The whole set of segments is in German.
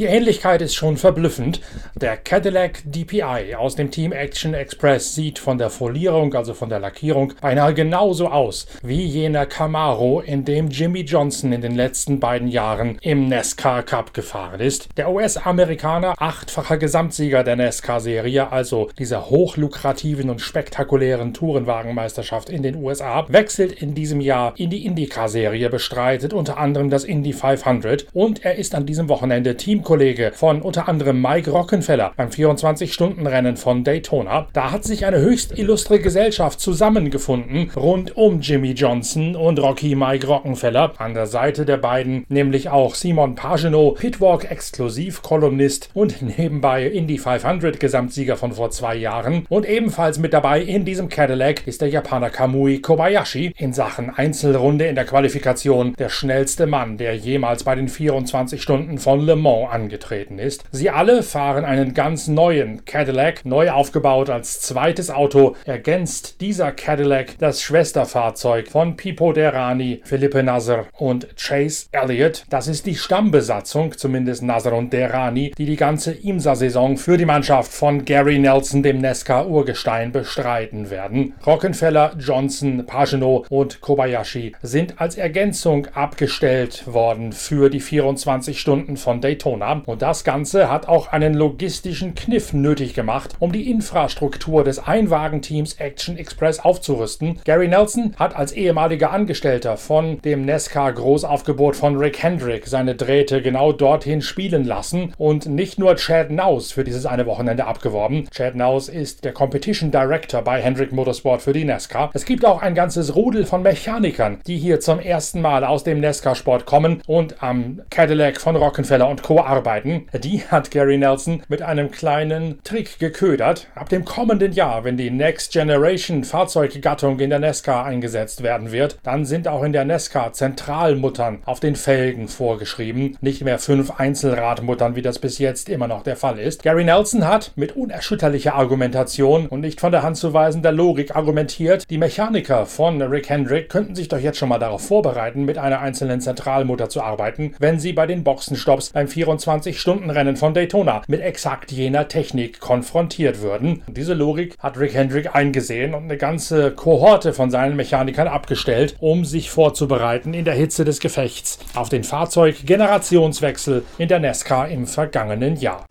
Die Ähnlichkeit ist schon verblüffend. Der Cadillac DPI aus dem Team Action Express sieht von der Folierung, also von der Lackierung, beinahe genauso aus wie jener Camaro, in dem Jimmy Johnson in den letzten beiden Jahren im NASCAR Cup gefahren ist. Der US-Amerikaner, achtfacher Gesamtsieger der NASCAR-Serie, also dieser hochlukrativen und spektakulären Tourenwagenmeisterschaft in den USA, wechselt in diesem Jahr in die IndyCar-Serie, bestreitet unter anderem das Indy 500 und er ist an diesem Wochenende Teamkollege Teamkollege von unter anderem Mike Rockenfeller beim 24-Stunden-Rennen von Daytona. Da hat sich eine höchst illustre Gesellschaft zusammengefunden rund um Jimmy Johnson und Rocky Mike Rockenfeller. An der Seite der beiden nämlich auch Simon Pagenaud, Pitwalk-Exklusiv-Kolumnist und nebenbei Indy 500 Gesamtsieger von vor zwei Jahren. Und ebenfalls mit dabei in diesem Cadillac ist der Japaner Kamui Kobayashi in Sachen Einzelrunde in der Qualifikation der schnellste Mann, der jemals bei den 24 Stunden von Le Mans angetreten ist. Sie alle fahren einen ganz neuen Cadillac, neu aufgebaut als zweites Auto. Ergänzt dieser Cadillac das Schwesterfahrzeug von Pipo Derani, Philippe Nasser und Chase Elliott. Das ist die Stammbesatzung, zumindest Nasser und Derani, die die ganze IMSA-Saison für die Mannschaft von Gary Nelson, dem Nesca-Urgestein, bestreiten werden. Rockenfeller, Johnson, Pagenaud und Kobayashi sind als Ergänzung abgestellt worden für die 24 Stunden von Daytona. Und das Ganze hat auch einen logistischen Kniff nötig gemacht, um die Infrastruktur des Einwagenteams Action Express aufzurüsten. Gary Nelson hat als ehemaliger Angestellter von dem NESCA Großaufgebot von Rick Hendrick seine Drähte genau dorthin spielen lassen und nicht nur Chad Naus für dieses eine Wochenende abgeworben. Chad Naus ist der Competition Director bei Hendrick Motorsport für die NESCA. Es gibt auch ein ganzes Rudel von Mechanikern, die hier zum ersten Mal aus dem NESCA-Sport kommen und am Cadillac von Rockefeller und Co. arbeiten, die hat Gary Nelson mit einem kleinen Trick geködert. Ab dem kommenden Jahr, wenn die Next Generation Fahrzeuggattung in der NESCA eingesetzt werden wird, dann sind auch in der NESCA Zentralmuttern auf den Felgen vorgeschrieben, nicht mehr fünf Einzelradmuttern, wie das bis jetzt immer noch der Fall ist. Gary Nelson hat mit unerschütterlicher Argumentation und nicht von der Hand zu weisender Logik argumentiert, die Mechaniker von Rick Hendrick könnten sich doch jetzt schon mal darauf vorbereiten, mit einer einzelnen Zentralmutter zu arbeiten, wenn sie bei den Boxenstopps beim 24 24-Stunden-Rennen von Daytona mit exakt jener Technik konfrontiert würden. Diese Logik hat Rick Hendrick eingesehen und eine ganze Kohorte von seinen Mechanikern abgestellt, um sich vorzubereiten in der Hitze des Gefechts auf den Fahrzeuggenerationswechsel in der NASCAR im vergangenen Jahr.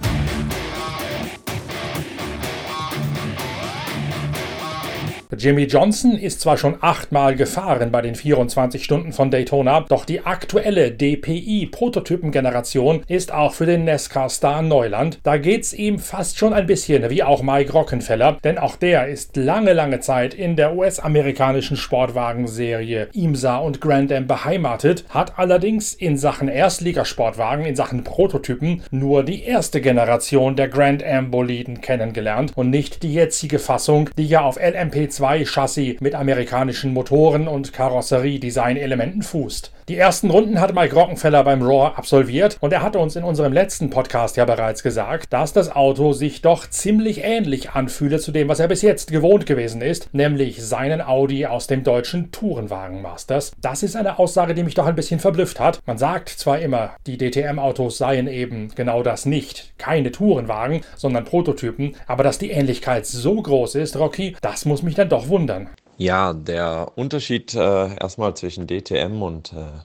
Jimmy Johnson ist zwar schon achtmal gefahren bei den 24 Stunden von Daytona, doch die aktuelle DPI-Prototypengeneration ist auch für den NASCAR-Star Neuland. Da geht's ihm fast schon ein bisschen wie auch Mike Rockenfeller, denn auch der ist lange, lange Zeit in der US-amerikanischen Sportwagenserie IMSA und Grand Am beheimatet, hat allerdings in Sachen Erstligasportwagen, in Sachen Prototypen nur die erste Generation der Grand Am Boliden kennengelernt und nicht die jetzige Fassung, die ja auf LMP2 2-Chassis mit amerikanischen Motoren und Karosserie-Design-Elementen fußt. Die ersten Runden hat Mike Rockenfeller beim Raw absolviert und er hatte uns in unserem letzten Podcast ja bereits gesagt, dass das Auto sich doch ziemlich ähnlich anfühle zu dem, was er bis jetzt gewohnt gewesen ist, nämlich seinen Audi aus dem deutschen Tourenwagen-Masters. Das ist eine Aussage, die mich doch ein bisschen verblüfft hat. Man sagt zwar immer, die DTM-Autos seien eben genau das nicht, keine Tourenwagen, sondern Prototypen, aber dass die Ähnlichkeit so groß ist, Rocky, das muss mich dann doch wundern. Ja, der Unterschied äh, erstmal zwischen DTM und äh,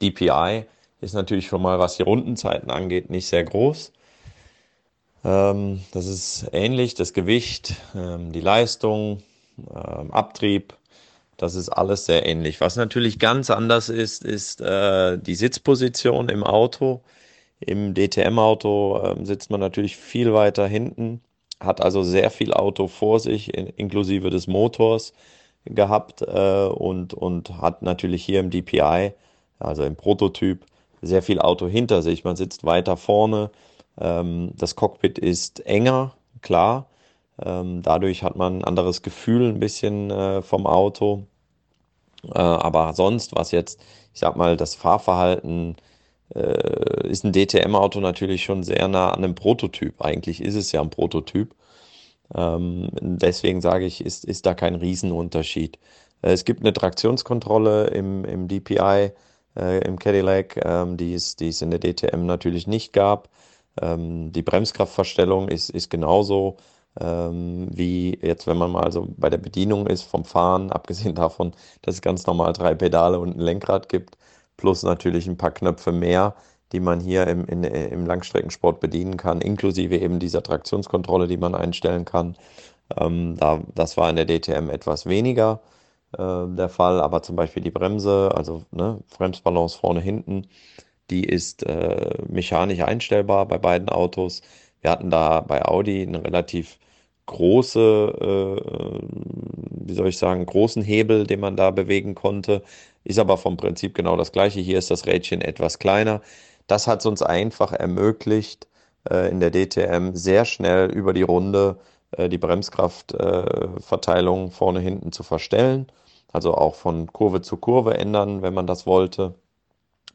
DPI ist natürlich schon mal, was die Rundenzeiten angeht, nicht sehr groß. Ähm, das ist ähnlich, das Gewicht, ähm, die Leistung, ähm, Abtrieb, das ist alles sehr ähnlich. Was natürlich ganz anders ist, ist äh, die Sitzposition im Auto. Im DTM-Auto äh, sitzt man natürlich viel weiter hinten, hat also sehr viel Auto vor sich, in, inklusive des Motors gehabt äh, und, und hat natürlich hier im DPI, also im Prototyp, sehr viel Auto hinter sich. Man sitzt weiter vorne. Ähm, das Cockpit ist enger, klar. Ähm, dadurch hat man ein anderes Gefühl ein bisschen äh, vom Auto. Äh, aber sonst, was jetzt, ich sag mal, das Fahrverhalten äh, ist ein DTM-Auto natürlich schon sehr nah an einem Prototyp. Eigentlich ist es ja ein Prototyp. Ähm, deswegen sage ich, ist, ist da kein Riesenunterschied. Äh, es gibt eine Traktionskontrolle im, im DPI, äh, im Cadillac, ähm, die, es, die es in der DTM natürlich nicht gab. Ähm, die Bremskraftverstellung ist, ist genauso ähm, wie jetzt, wenn man mal so bei der Bedienung ist vom Fahren, abgesehen davon, dass es ganz normal drei Pedale und ein Lenkrad gibt, plus natürlich ein paar Knöpfe mehr, die man hier im, in, im Langstreckensport bedienen kann, inklusive eben dieser Traktionskontrolle, die man einstellen kann. Ähm, da, das war in der DTM etwas weniger äh, der Fall, aber zum Beispiel die Bremse, also ne, Bremsbalance vorne, hinten, die ist äh, mechanisch einstellbar bei beiden Autos. Wir hatten da bei Audi eine relativ große, äh, wie soll ich sagen, großen Hebel, den man da bewegen konnte. Ist aber vom Prinzip genau das gleiche. Hier ist das Rädchen etwas kleiner. Das hat es uns einfach ermöglicht, äh, in der DTM sehr schnell über die Runde äh, die Bremskraftverteilung vorne hinten zu verstellen. Also auch von Kurve zu Kurve ändern, wenn man das wollte.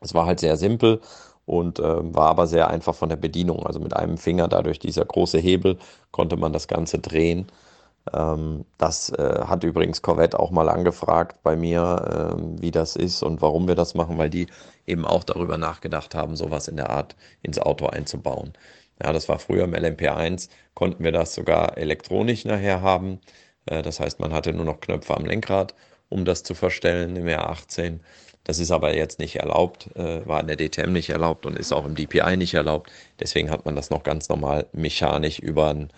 Es war halt sehr simpel und äh, war aber sehr einfach von der Bedienung. Also mit einem Finger, dadurch dieser große Hebel, konnte man das Ganze drehen. Ähm, das äh, hat übrigens Corvette auch mal angefragt bei mir, äh, wie das ist und warum wir das machen, weil die eben auch darüber nachgedacht haben, sowas in der Art ins Auto einzubauen. Ja, das war früher im LMP1, konnten wir das sogar elektronisch nachher haben. Äh, das heißt, man hatte nur noch Knöpfe am Lenkrad, um das zu verstellen im R18. Das ist aber jetzt nicht erlaubt, äh, war in der DTM nicht erlaubt und ist auch im DPI nicht erlaubt. Deswegen hat man das noch ganz normal mechanisch über einen,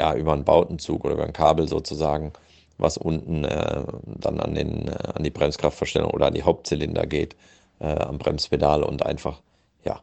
ja, über einen Bautenzug oder über ein Kabel sozusagen, was unten äh, dann an, den, äh, an die Bremskraftverstellung oder an die Hauptzylinder geht, äh, am Bremspedal und einfach ja,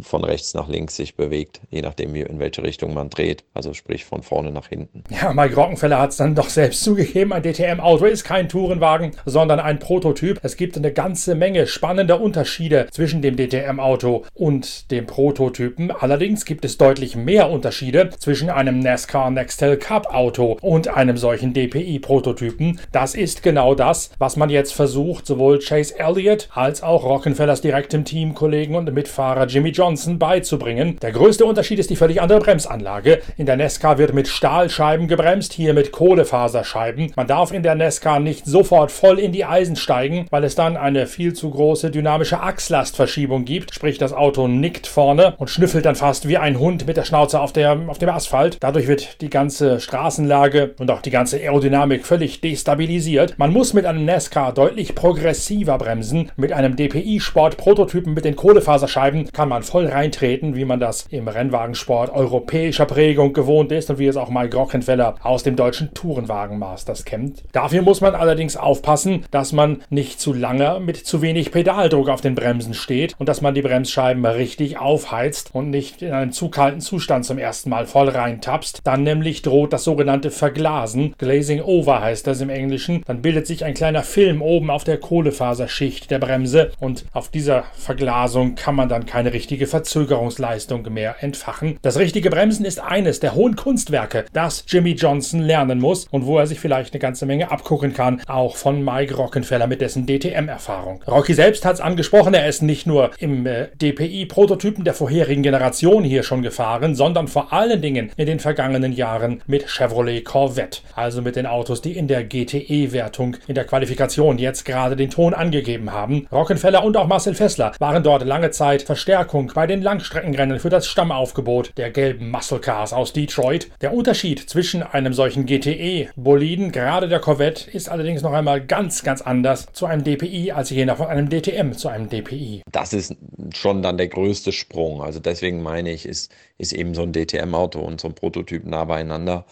von rechts nach links sich bewegt, je nachdem, in welche Richtung man dreht, also sprich von vorne nach hinten. Ja, Mike Rockenfeller hat es dann doch selbst zugegeben, ein DTM-Auto ist kein Tourenwagen, sondern ein Prototyp. Es gibt eine ganze Menge spannender Unterschiede zwischen dem DTM-Auto und dem Prototypen. Allerdings gibt es deutlich mehr Unterschiede zwischen einem NASCAR Nextel Cup-Auto und einem solchen DPI-Prototypen. Das ist genau das, was man jetzt versucht, sowohl Chase Elliott als auch Rockenfellers direktem Teamkollegen und Mitfahrer Fahrer Jimmy Johnson beizubringen. Der größte Unterschied ist die völlig andere Bremsanlage. In der Nesca wird mit Stahlscheiben gebremst, hier mit Kohlefaserscheiben. Man darf in der Nesca nicht sofort voll in die Eisen steigen, weil es dann eine viel zu große dynamische Achslastverschiebung gibt. Sprich, das Auto nickt vorne und schnüffelt dann fast wie ein Hund mit der Schnauze auf, der, auf dem Asphalt. Dadurch wird die ganze Straßenlage und auch die ganze Aerodynamik völlig destabilisiert. Man muss mit einem Nesca deutlich progressiver bremsen. Mit einem DPI-Sport-Prototypen mit den Kohlefaserscheiben kann man voll reintreten, wie man das im Rennwagensport europäischer Prägung gewohnt ist und wie es auch Mike Rockenfeller aus dem deutschen Tourenwagenmasters kennt. Dafür muss man allerdings aufpassen, dass man nicht zu lange mit zu wenig Pedaldruck auf den Bremsen steht und dass man die Bremsscheiben richtig aufheizt und nicht in einen zu kalten Zustand zum ersten Mal voll reintapst. Dann nämlich droht das sogenannte Verglasen. Glazing over heißt das im Englischen. Dann bildet sich ein kleiner Film oben auf der Kohlefaserschicht der Bremse und auf dieser Verglasung kann man dann keine richtige Verzögerungsleistung mehr entfachen. Das richtige Bremsen ist eines der hohen Kunstwerke, das Jimmy Johnson lernen muss und wo er sich vielleicht eine ganze Menge abgucken kann, auch von Mike Rockenfeller mit dessen DTM-Erfahrung. Rocky selbst hat es angesprochen, er ist nicht nur im äh, DPI-Prototypen der vorherigen Generation hier schon gefahren, sondern vor allen Dingen in den vergangenen Jahren mit Chevrolet Corvette, also mit den Autos, die in der GTE-Wertung in der Qualifikation jetzt gerade den Ton angegeben haben. Rockenfeller und auch Marcel Fessler waren dort lange Zeit Verstärkung bei den Langstreckenrennen für das Stammaufgebot der gelben Muscle Cars aus Detroit. Der Unterschied zwischen einem solchen GTE-Boliden, gerade der Corvette, ist allerdings noch einmal ganz, ganz anders zu einem DPI als jener von einem DTM zu einem DPI. Das ist schon dann der größte Sprung. Also deswegen meine ich, ist, ist eben so ein DTM-Auto und so ein Prototyp nah beieinander,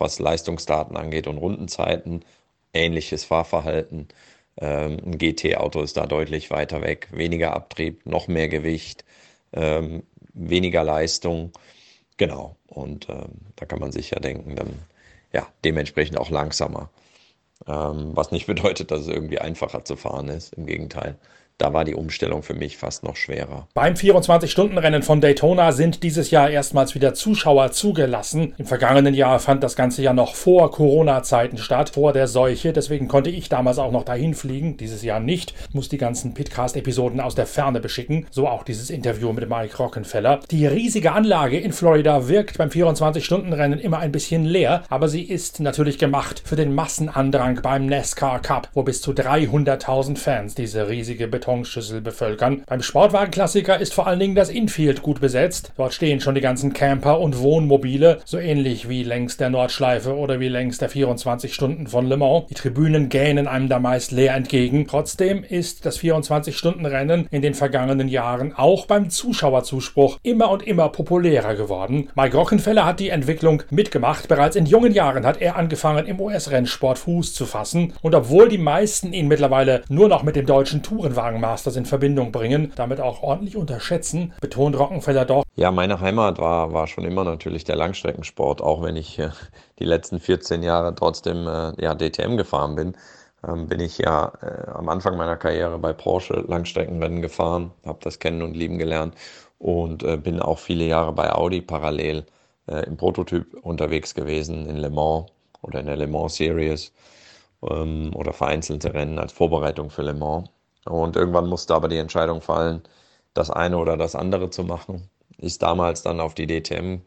was Leistungsdaten angeht und Rundenzeiten, ähnliches Fahrverhalten. Ähm, ein GT-Auto ist da deutlich weiter weg, weniger Abtrieb, noch mehr Gewicht, ähm, weniger Leistung. Genau, und ähm, da kann man sich ja denken, dann ja, dementsprechend auch langsamer. Was nicht bedeutet, dass es irgendwie einfacher zu fahren ist, im Gegenteil da war die Umstellung für mich fast noch schwerer. Beim 24-Stunden-Rennen von Daytona sind dieses Jahr erstmals wieder Zuschauer zugelassen. Im vergangenen Jahr fand das Ganze ja noch vor Corona-Zeiten statt, vor der Seuche. Deswegen konnte ich damals auch noch dahin fliegen. Dieses Jahr nicht. Muss die ganzen Pitcast-Episoden aus der Ferne beschicken. So auch dieses Interview mit Mike Rockenfeller. Die riesige Anlage in Florida wirkt beim 24-Stunden-Rennen immer ein bisschen leer, aber sie ist natürlich gemacht für den Massenandrang beim NASCAR Cup, wo bis zu 300.000 Fans diese riesige Beton Betonschüssel bevölkern. Beim Sportwagenklassiker ist vor allen Dingen das Infield gut besetzt. Dort stehen schon die ganzen Camper und Wohnmobile, so ähnlich wie längs der Nordschleife oder wie längs der 24 Stunden von Le Mans. Die Tribünen gähnen einem da meist leer entgegen. Trotzdem ist das 24-Stunden-Rennen in den vergangenen Jahren auch beim Zuschauerzuspruch immer und immer populärer geworden. Mike Rockenfeller hat die Entwicklung mitgemacht. Bereits in jungen Jahren hat er angefangen, im US-Rennsport Fuß zu fassen. Und obwohl die meisten ihn mittlerweile nur noch mit dem deutschen Tourenwagenmasters in Verbindung bringen, damit auch ordentlich unterschätzen, betont Rockenfeller doch. Ja, meine Heimat war, war schon immer natürlich der Langstreckensport, auch wenn ich äh, die letzten 14 Jahre trotzdem äh, ja, DTM gefahren bin. Ähm, bin ich ja äh, am Anfang meiner Karriere bei Porsche Langstreckenrennen gefahren, habe das kennen und lieben gelernt und äh, bin auch viele Jahre bei Audi parallel äh, im Prototyp unterwegs gewesen in Le Mans oder in der Le Mans Series ähm, oder vereinzelte Rennen als Vorbereitung für Le Mans. Und irgendwann musste aber die Entscheidung fallen, das eine oder das andere zu machen. Ist damals dann auf die DTM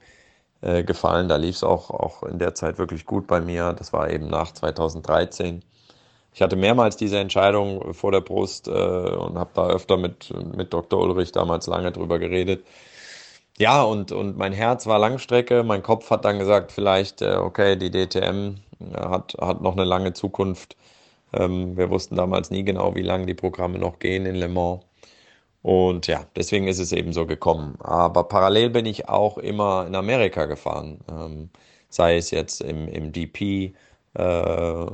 äh, gefallen. Da lief es auch, auch in der Zeit wirklich gut bei mir. Das war eben nach 2013. Ich hatte mehrmals diese Entscheidung vor der Brust äh, und habe da öfter mit, mit Dr. Ulrich damals lange drüber geredet. Ja, und, und mein Herz war Langstrecke. Mein Kopf hat dann gesagt, vielleicht, äh, okay, die DTM äh, hat, hat noch eine lange Zukunft. Ähm, wir wussten damals nie genau, wie lange die Programme noch gehen in Le Mans. Und ja, deswegen ist es eben so gekommen. Aber parallel bin ich auch immer in Amerika gefahren. Ähm, sei es jetzt im, im DP, äh,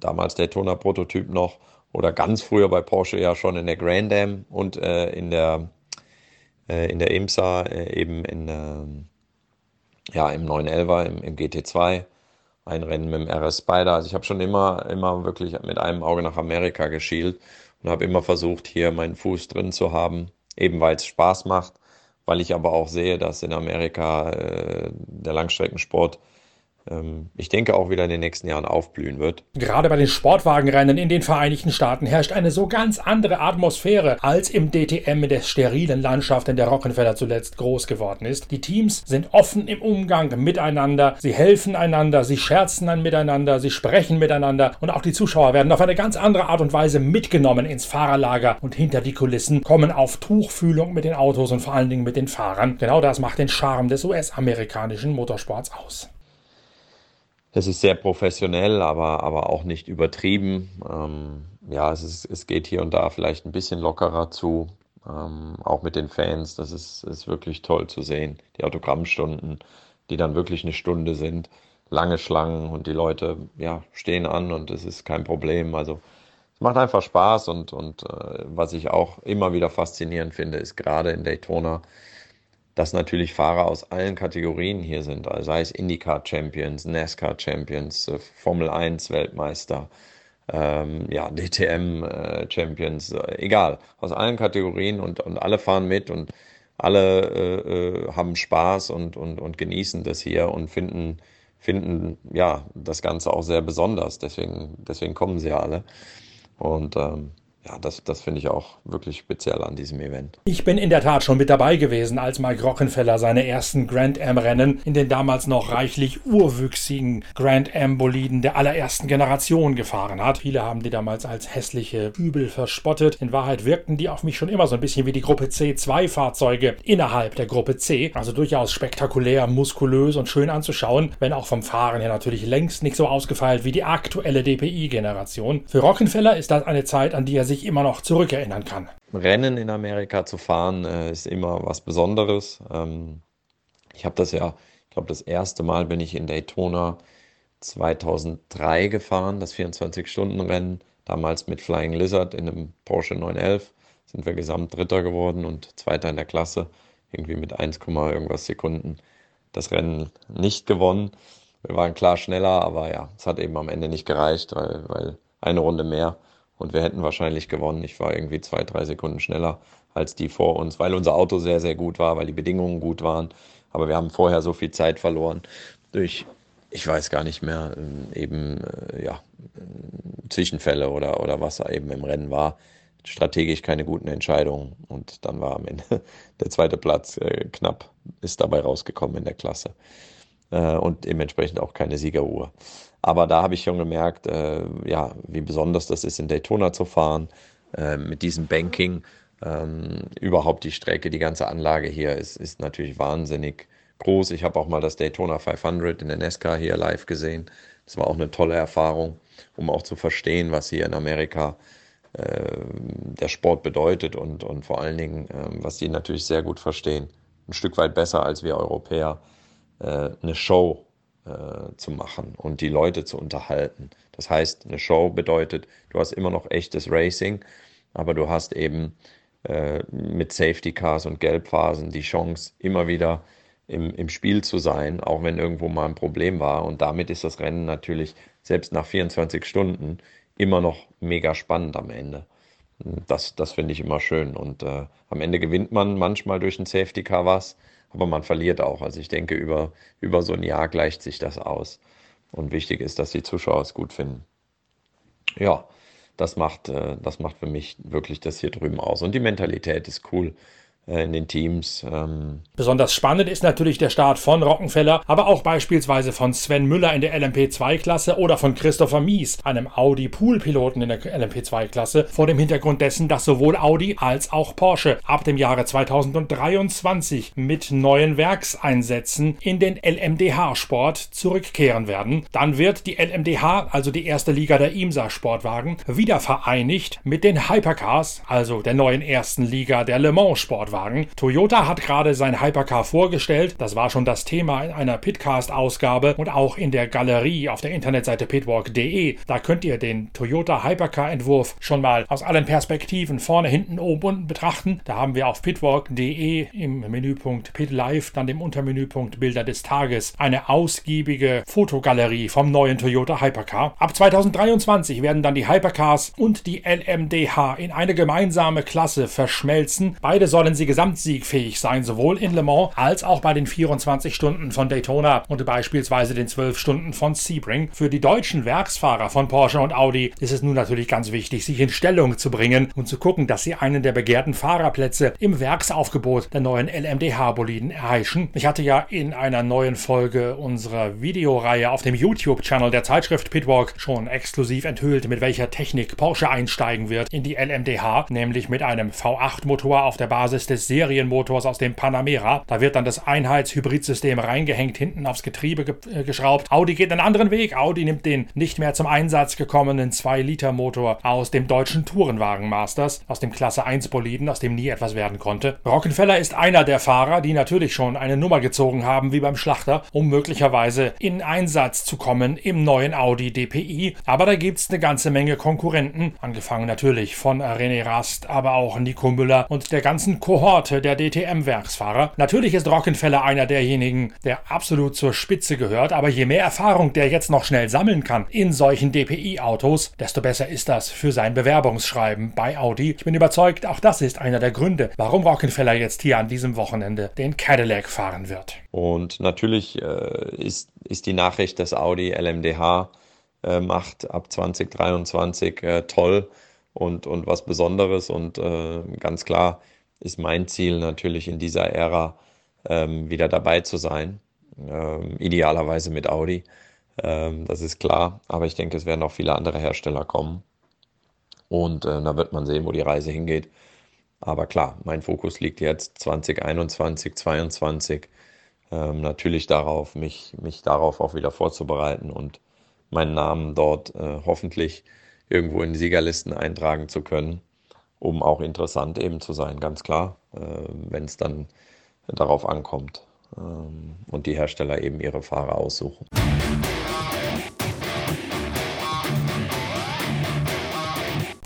damals Daytona Prototyp noch, oder ganz früher bei Porsche ja schon in der Grand Am und äh, in der äh, in der IMSA äh, eben in, ähm, ja, im 911er, im, im GT2, ein Rennen mit dem RS Spider. Also ich habe schon immer, immer wirklich mit einem Auge nach Amerika geschielt und habe immer versucht, hier meinen Fuß drin zu haben, eben weil es Spaß macht, weil ich aber auch sehe, dass in Amerika äh, der Langstreckensport ich denke auch wieder in den nächsten Jahren aufblühen wird. Gerade bei den Sportwagenrennen in den Vereinigten Staaten herrscht eine so ganz andere Atmosphäre als im DTM in der sterilen Landschaft, in der Rockenfeller zuletzt groß geworden ist. Die Teams sind offen im Umgang miteinander, sie helfen einander, sie scherzen dann miteinander, sie sprechen miteinander und auch die Zuschauer werden auf eine ganz andere Art und Weise mitgenommen ins Fahrerlager und hinter die Kulissen, kommen auf Tuchfühlung mit den Autos und vor allen Dingen mit den Fahrern. Genau das macht den Charme des US-amerikanischen Motorsports aus. Es ist sehr professionell, aber, aber auch nicht übertrieben. Ähm, ja, es, ist, es geht hier und da vielleicht ein bisschen lockerer zu, ähm, auch mit den Fans. Das ist, ist wirklich toll zu sehen. Die Autogrammstunden, die dann wirklich eine Stunde sind, lange Schlangen und die Leute ja, stehen an und es ist kein Problem. Also es macht einfach Spaß und, und äh, was ich auch immer wieder faszinierend finde, ist gerade in Daytona, dass natürlich Fahrer aus allen Kategorien hier sind, also sei es IndyCar Champions, NASCAR Champions, äh, Formel 1 Weltmeister, ähm, ja, DTM äh, Champions, äh, egal, aus allen Kategorien und, und alle fahren mit und alle äh, haben Spaß und, und, und genießen das hier und finden, finden ja das Ganze auch sehr besonders. Deswegen, deswegen kommen sie ja alle. Und ähm, ja, das, das finde ich auch wirklich speziell an diesem Event. Ich bin in der Tat schon mit dabei gewesen, als Mike Rockenfeller seine ersten Grand Am-Rennen in den damals noch reichlich urwüchsigen Grand Am-Boliden der allerersten Generation gefahren hat. Viele haben die damals als hässliche Übel verspottet. In Wahrheit wirkten die auf mich schon immer so ein bisschen wie die Gruppe C2-Fahrzeuge innerhalb der Gruppe C. Also durchaus spektakulär, muskulös und schön anzuschauen, wenn auch vom Fahren her natürlich längst nicht so ausgefeilt wie die aktuelle DPI-Generation. Für Rockenfeller ist das eine Zeit, an die er sich sich immer noch zurückerinnern kann. Rennen in Amerika zu fahren äh, ist immer was Besonderes. Ähm, ich habe das ja, ich glaube, das erste Mal bin ich in Daytona 2003 gefahren, das 24-Stunden-Rennen, damals mit Flying Lizard in einem Porsche 911. Sind wir gesamt Dritter geworden und Zweiter in der Klasse, irgendwie mit 1, irgendwas Sekunden das Rennen nicht gewonnen. Wir waren klar schneller, aber ja, es hat eben am Ende nicht gereicht, weil, weil eine Runde mehr und wir hätten wahrscheinlich gewonnen. Ich war irgendwie zwei, drei Sekunden schneller als die vor uns, weil unser Auto sehr, sehr gut war, weil die Bedingungen gut waren. Aber wir haben vorher so viel Zeit verloren durch, ich weiß gar nicht mehr, ähm, eben äh, ja, Zwischenfälle oder, oder was eben im Rennen war. Strategisch keine guten Entscheidungen. Und dann war am Ende der zweite Platz äh, knapp, ist dabei rausgekommen in der Klasse. Äh, und dementsprechend auch keine Siegeruhr. Aber da habe ich schon gemerkt, äh, ja, wie besonders das ist, in Daytona zu fahren. äh, mit diesem Banking. Ähm, überhaupt die Strecke, die ganze Anlage hier ist, ist natürlich wahnsinnig groß. Ich habe auch mal das Daytona 500 in der NESCA hier live gesehen. Das war auch eine tolle Erfahrung, um auch zu verstehen, was hier in Amerika äh, der Sport bedeutet und, und vor allen Dingen, äh, was die natürlich sehr gut verstehen, ein Stück weit besser als wir Europäer, äh, eine Show äh, zu machen und die Leute zu unterhalten. Das heißt, eine Show bedeutet, du hast immer noch echtes Racing, aber du hast eben äh, mit Safety Cars und Gelbphasen die Chance, immer wieder im, im Spiel zu sein, auch wenn irgendwo mal ein Problem war. Und damit ist das Rennen natürlich selbst nach 24 Stunden immer noch mega spannend am Ende. Das, das finde ich immer schön. Und äh, am Ende gewinnt man manchmal durch ein Safety Car was, aber man verliert auch. Also ich denke, über, über so ein Jahr gleicht sich das aus. Und wichtig ist, dass die Zuschauer es gut finden. Ja, das macht, äh, das macht für mich wirklich das hier drüben aus. Und die Mentalität ist cool. Äh, in den Teams. Ähm. Besonders spannend ist natürlich der Start von Rockenfeller, aber auch beispielsweise von Sven Müller in der LMP2-Klasse oder von Christopher Mies, einem Audi-Pool-Piloten in der LMP2-Klasse, vor dem Hintergrund dessen, dass sowohl Audi als auch Porsche ab dem Jahre 2023 mit neuen Werkseinsätzen in den LMDH-Sport zurückkehren werden. Dann wird die LMDH, also die erste Liga der IMSA-Sportwagen, wieder vereinigt mit den Hypercars, also der neuen ersten Liga der Le Mans-Sportwagen. Sportwagen. Toyota hat gerade sein Hypercar vorgestellt. Das war schon das Thema in einer Pitcast-Ausgabe und auch in der Galerie auf der Internetseite pitwalk.de. Da könnt ihr den Toyota Hypercar-Entwurf schon mal aus allen Perspektiven vorne, hinten, oben, unten betrachten. Da haben wir auf pitwalk.de im Menüpunkt Pit Live, dann dem Untermenüpunkt Bilder des Tages, eine ausgiebige Fotogalerie vom neuen Toyota Hypercar. Ab 2023 werden dann die Hypercars und die LMDH in eine gemeinsame Klasse verschmelzen. Beide sollen sie sie gesamtsiegfähig sein, sowohl in Le Mans als auch bei den 24 Stunden von Daytona und beispielsweise den 12 Stunden von Sebring. Für die deutschen Werksfahrer von Porsche und Audi ist es nun natürlich ganz wichtig, sich in Stellung zu bringen und zu gucken, dass sie einen der begehrten Fahrerplätze im Werksaufgebot der neuen LMDH-Boliden erheischen. Ich hatte ja in einer neuen Folge unserer Videoreihe auf dem YouTube-Channel der Zeitschrift Pitwalk schon exklusiv enthüllt, mit welcher Technik Porsche einsteigen wird in die LMDH, nämlich mit einem V8-Motor auf der Basis des des Serienmotors aus dem Panamera. Da wird dann das Einheitshybridsystem reingehängt, hinten aufs Getriebe ge äh, geschraubt. Audi geht einen anderen Weg. Audi nimmt den nicht mehr zum Einsatz gekommenen 2-Liter-Motor aus dem deutschen Tourenwagen Masters, aus dem Klasse 1 Boliden, aus dem nie etwas werden konnte. Rockenfeller ist einer der Fahrer, die natürlich schon eine Nummer gezogen haben, wie beim Schlachter, um möglicherweise in Einsatz zu kommen im neuen Audi DPI. Aber da gibt es eine ganze Menge Konkurrenten, angefangen natürlich von René Rast, aber auch Nico Müller und der ganzen Kohorte Kohorte der DTM-Werksfahrer. Natürlich ist Rockenfeller einer derjenigen, der absolut zur Spitze gehört, aber je mehr Erfahrung der jetzt noch schnell sammeln kann in solchen DPI-Autos, desto besser ist das für sein Bewerbungsschreiben bei Audi. Ich bin überzeugt, auch das ist einer der Gründe, warum Rockenfeller jetzt hier an diesem Wochenende den Cadillac fahren wird. Und natürlich äh, ist, ist die Nachricht, dass Audi LMDH äh, macht ab 2023 äh, toll und, und was Besonderes und äh, ganz klar ist mein Ziel natürlich in dieser Ära ähm, wieder dabei zu sein. Ähm, idealerweise mit Audi, ähm, das ist klar. Aber ich denke, es werden auch viele andere Hersteller kommen. Und äh, da wird man sehen, wo die Reise hingeht. Aber klar, mein Fokus liegt jetzt 2021, 2022 ähm, natürlich darauf, mich, mich darauf auch wieder vorzubereiten und meinen Namen dort äh, hoffentlich irgendwo in die Siegerlisten eintragen zu können um auch interessant eben zu sein, ganz klar, äh, wenn es dann darauf ankommt ähm, und die Hersteller eben ihre Fahrer aussuchen.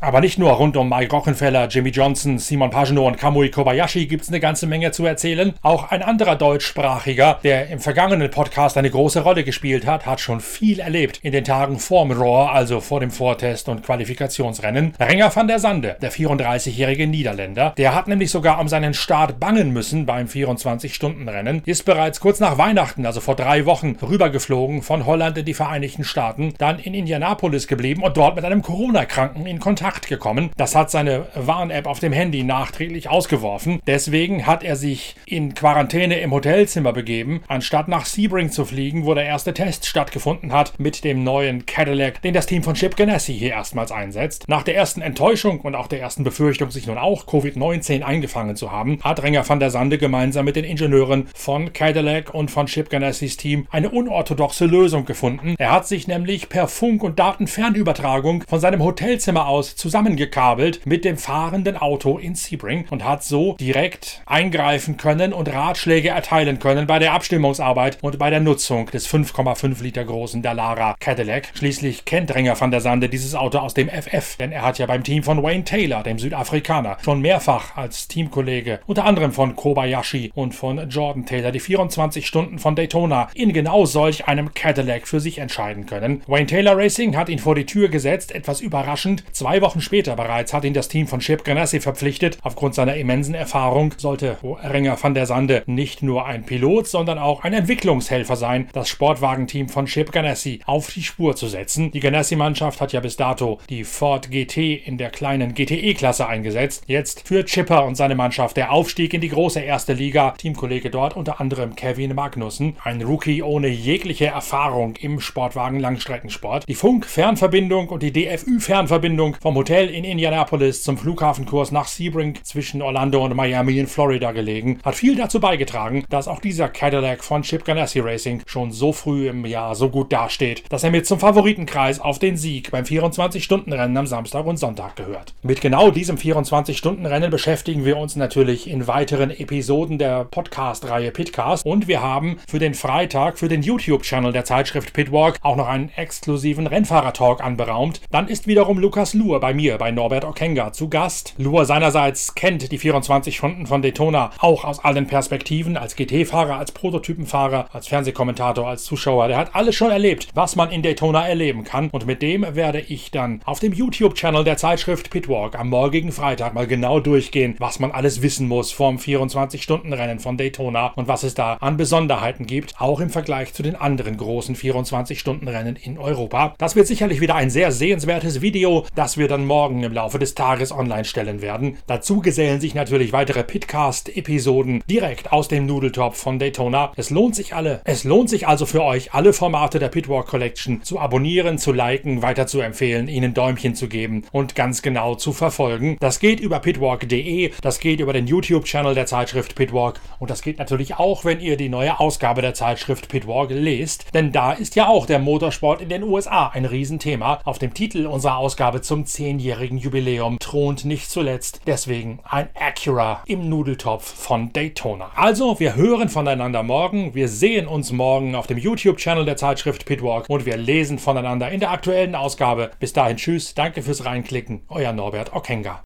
Aber nicht nur rund um Mike Rockenfeller, Jimmy Johnson, Simon Pagenaud und Kamui Kobayashi gibt es eine ganze Menge zu erzählen. Auch ein anderer deutschsprachiger, der im vergangenen Podcast eine große Rolle gespielt hat, hat schon viel erlebt in den Tagen vorm Rohr, also vor dem Vortest und Qualifikationsrennen. Renger van der Sande, der 34-jährige Niederländer, der hat nämlich sogar um seinen Start bangen müssen beim 24-Stunden-Rennen, ist bereits kurz nach Weihnachten, also vor drei Wochen, rübergeflogen von Holland in die Vereinigten Staaten, dann in Indianapolis geblieben und dort mit einem Corona-Kranken in Kontakt Kontakt gekommen. Das hat seine Warn-App auf dem Handy nachträglich ausgeworfen. Deswegen hat er sich in Quarantäne im Hotelzimmer begeben, anstatt nach Sebring zu fliegen, wo der erste Test stattgefunden hat mit dem neuen Cadillac, den das Team von Chip Ganassi hier erstmals einsetzt. Nach der ersten Enttäuschung und auch der ersten Befürchtung, sich nun auch Covid-19 eingefangen zu haben, hat Renger van der Sande gemeinsam mit den Ingenieuren von Cadillac und von Chip Ganassis Team eine unorthodoxe Lösung gefunden. Er hat sich nämlich per Funk- und Datenfernübertragung von seinem Hotelzimmer aus zusammengekabelt mit dem fahrenden Auto in Sebring und hat so direkt eingreifen können und Ratschläge erteilen können bei der Abstimmungsarbeit und bei der Nutzung des 5,5 Liter großen Dallara Cadillac. Schließlich kennt Renger van der Sande dieses Auto aus dem FF, denn er hat ja beim Team von Wayne Taylor, dem Südafrikaner, schon mehrfach als Teamkollege, unter anderem von Kobayashi und von Jordan Taylor, die 24 Stunden von Daytona in genau solch einem Cadillac für sich entscheiden können. Wayne Taylor Racing hat ihn vor die Tür gesetzt, etwas überraschend. Zwei Wochen später bereits hat ihn das Team von Chip Ganassi verpflichtet. Aufgrund seiner immensen Erfahrung sollte Renger van der Sande nicht nur ein Pilot, sondern auch ein Entwicklungshelfer sein, das Sportwagenteam von Chip Ganassi auf die Spur zu setzen. Die Ganassi-Mannschaft hat ja bis dato die Ford GT in der kleinen GTE-Klasse eingesetzt. Jetzt für Chipper und seine Mannschaft der Aufstieg in die große erste Liga. Teamkollege dort unter anderem Kevin Magnussen, ein Rookie ohne jegliche Erfahrung im Sportwagen-Langstreckensport. Die Funk-Fernverbindung und die DFÜ-Fernverbindung vom Hotel in Indianapolis zum Flughafenkurs nach Sebring zwischen Orlando und Miami in Florida gelegen, hat viel dazu beigetragen, dass auch dieser Cadillac von Chip Ganassi Racing schon so früh im Jahr so gut dasteht, dass er mit zum Favoritenkreis auf den Sieg beim 24-Stunden-Rennen am Samstag und Sonntag gehört. Mit genau diesem 24-Stunden-Rennen beschäftigen wir uns natürlich in weiteren Episoden der Podcast-Reihe Pitcast und wir haben für den Freitag für den YouTube-Channel der Zeitschrift Pitwalk auch noch einen exklusiven Rennfahrer-Talk anberaumt. Dann ist wiederum Lukas Luhr bei mir, bei Norbert Okenga, zu Gast. Luhr seinerseits kennt die 24 Stunden von Daytona auch aus allen Perspektiven, als GT-Fahrer, als Prototypenfahrer, als Fernsehkommentator, als Zuschauer. Der hat alles schon erlebt, was man in Daytona erleben kann. Und mit dem werde ich dann auf dem YouTube-Channel der Zeitschrift Pitwalk am morgigen Freitag mal genau durchgehen, was man alles wissen muss vom 24-Stunden-Rennen von Daytona und was es da an Besonderheiten gibt, auch im Vergleich zu den anderen großen 24-Stunden-Rennen in Europa. Das wird sicherlich wieder ein sehr sehenswertes Video, das wir dann morgen im Laufe des Tages online stellen werden. Dazu gesellen sich natürlich weitere Pitcast-Episoden direkt aus dem Nudeltopf von Daytona. Es lohnt sich alle. Es lohnt sich also für euch, alle Formate der Pitwalk Collection zu abonnieren, zu liken, weiter zu empfehlen, ihnen Däumchen zu geben und ganz genau zu verfolgen. Das geht über pitwalk.de, das geht über den YouTube-Channel der Zeitschrift Pitwalk und das geht natürlich auch, wenn ihr die neue Ausgabe der Zeitschrift Pitwalk lest, denn da ist ja auch der Motorsport in den USA ein Riesenthema. Auf dem Titel unserer Ausgabe zum 10-jährigen Jubiläum thront nicht zuletzt deswegen ein Acura im Nudeltopf von Daytona. Also, wir hören voneinander morgen, wir sehen uns morgen auf dem YouTube-Channel der Zeitschrift Pitwalk und wir lesen voneinander in der aktuellen Ausgabe. Bis dahin, tschüss, danke fürs Reinklicken, euer Norbert Okenga.